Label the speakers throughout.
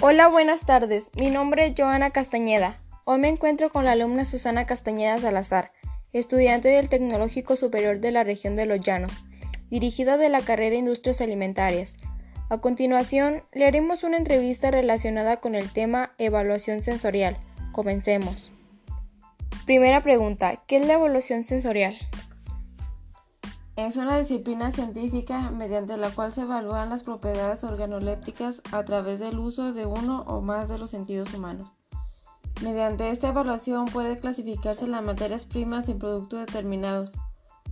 Speaker 1: Hola, buenas tardes. Mi nombre es Joana Castañeda. Hoy me encuentro con la alumna Susana Castañeda Salazar, estudiante del Tecnológico Superior de la región de Los Llanos, dirigida de la carrera Industrias Alimentarias. A continuación, le haremos una entrevista relacionada con el tema evaluación sensorial. Comencemos. Primera pregunta, ¿qué es la evaluación sensorial?
Speaker 2: Es una disciplina científica mediante la cual se evalúan las propiedades organolépticas a través del uso de uno o más de los sentidos humanos. Mediante esta evaluación puede clasificarse las materias primas y productos determinados,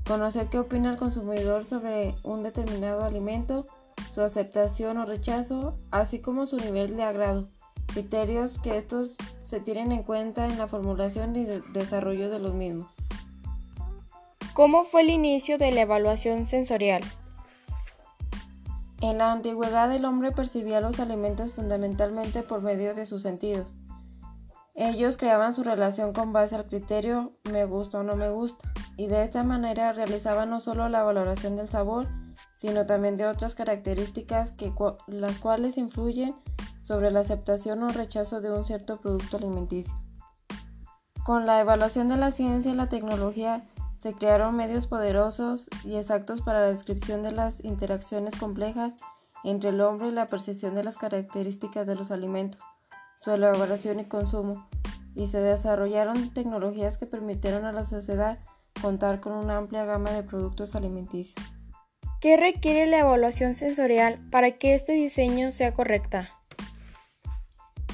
Speaker 2: conocer qué opina el consumidor sobre un determinado alimento, su aceptación o rechazo, así como su nivel de agrado, criterios que estos se tienen en cuenta en la formulación y desarrollo de los mismos.
Speaker 1: ¿Cómo fue el inicio de la evaluación sensorial?
Speaker 2: En la antigüedad el hombre percibía los alimentos fundamentalmente por medio de sus sentidos. Ellos creaban su relación con base al criterio me gusta o no me gusta, y de esta manera realizaban no solo la valoración del sabor, sino también de otras características que, las cuales influyen sobre la aceptación o rechazo de un cierto producto alimenticio. Con la evaluación de la ciencia y la tecnología, se crearon medios poderosos y exactos para la descripción de las interacciones complejas entre el hombre y la percepción de las características de los alimentos, su elaboración y consumo, y se desarrollaron tecnologías que permitieron a la sociedad contar con una amplia gama de productos alimenticios.
Speaker 1: ¿Qué requiere la evaluación sensorial para que este diseño sea correcta?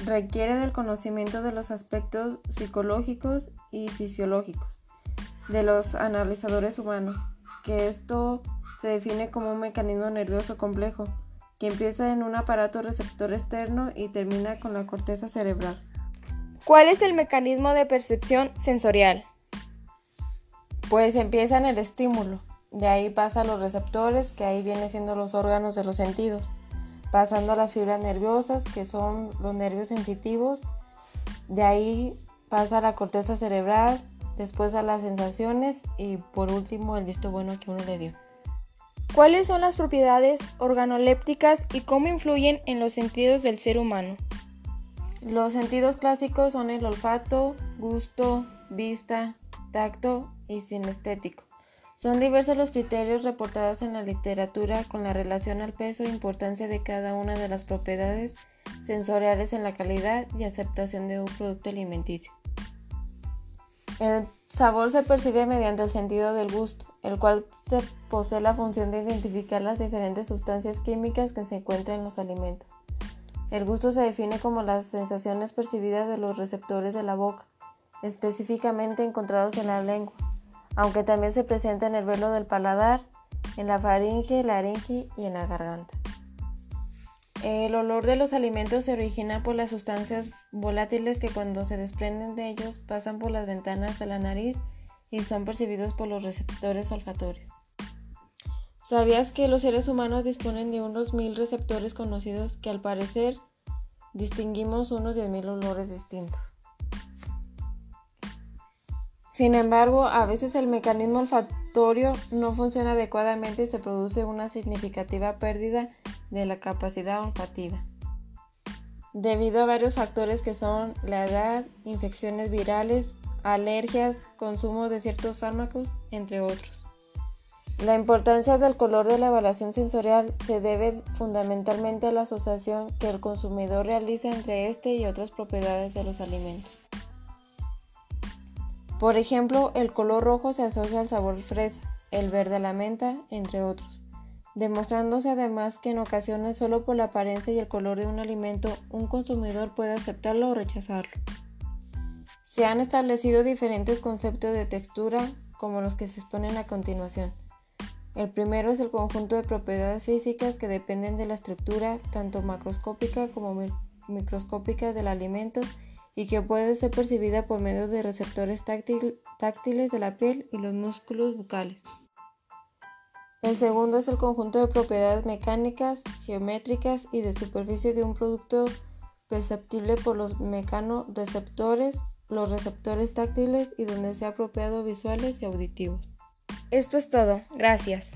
Speaker 2: Requiere del conocimiento de los aspectos psicológicos y fisiológicos de los analizadores humanos, que esto se define como un mecanismo nervioso complejo, que empieza en un aparato receptor externo y termina con la corteza cerebral.
Speaker 1: ¿Cuál es el mecanismo de percepción sensorial?
Speaker 2: Pues empieza en el estímulo, de ahí pasa a los receptores, que ahí vienen siendo los órganos de los sentidos, pasando a las fibras nerviosas, que son los nervios sensitivos, de ahí pasa a la corteza cerebral, después a las sensaciones y por último el visto bueno que uno le dio.
Speaker 1: ¿Cuáles son las propiedades organolépticas y cómo influyen en los sentidos del ser humano?
Speaker 2: Los sentidos clásicos son el olfato, gusto, vista, tacto y sinestético. Son diversos los criterios reportados en la literatura con la relación al peso e importancia de cada una de las propiedades sensoriales en la calidad y aceptación de un producto alimenticio. El sabor se percibe mediante el sentido del gusto, el cual se posee la función de identificar las diferentes sustancias químicas que se encuentran en los alimentos. El gusto se define como las sensaciones percibidas de los receptores de la boca, específicamente encontrados en la lengua, aunque también se presenta en el velo del paladar, en la faringe, laringe y en la garganta. El olor de los alimentos se origina por las sustancias volátiles que cuando se desprenden de ellos pasan por las ventanas de la nariz y son percibidos por los receptores olfatorios. ¿Sabías que los seres humanos disponen de unos mil receptores conocidos que al parecer distinguimos unos mil olores distintos? Sin embargo, a veces el mecanismo olfatorio no funciona adecuadamente y se produce una significativa pérdida de la capacidad olfativa. Debido a varios factores que son la edad, infecciones virales, alergias, consumo de ciertos fármacos, entre otros. La importancia del color de la evaluación sensorial se debe fundamentalmente a la asociación que el consumidor realiza entre este y otras propiedades de los alimentos. Por ejemplo, el color rojo se asocia al sabor fresa, el verde a la menta, entre otros demostrándose además que en ocasiones solo por la apariencia y el color de un alimento un consumidor puede aceptarlo o rechazarlo. Se han establecido diferentes conceptos de textura como los que se exponen a continuación. El primero es el conjunto de propiedades físicas que dependen de la estructura tanto macroscópica como microscópica del alimento y que puede ser percibida por medio de receptores táctiles de la piel y los músculos bucales. El segundo es el conjunto de propiedades mecánicas, geométricas y de superficie de un producto perceptible por los mecanoreceptores, los receptores táctiles y donde sea apropiado visuales y auditivos.
Speaker 1: Esto es todo. Gracias.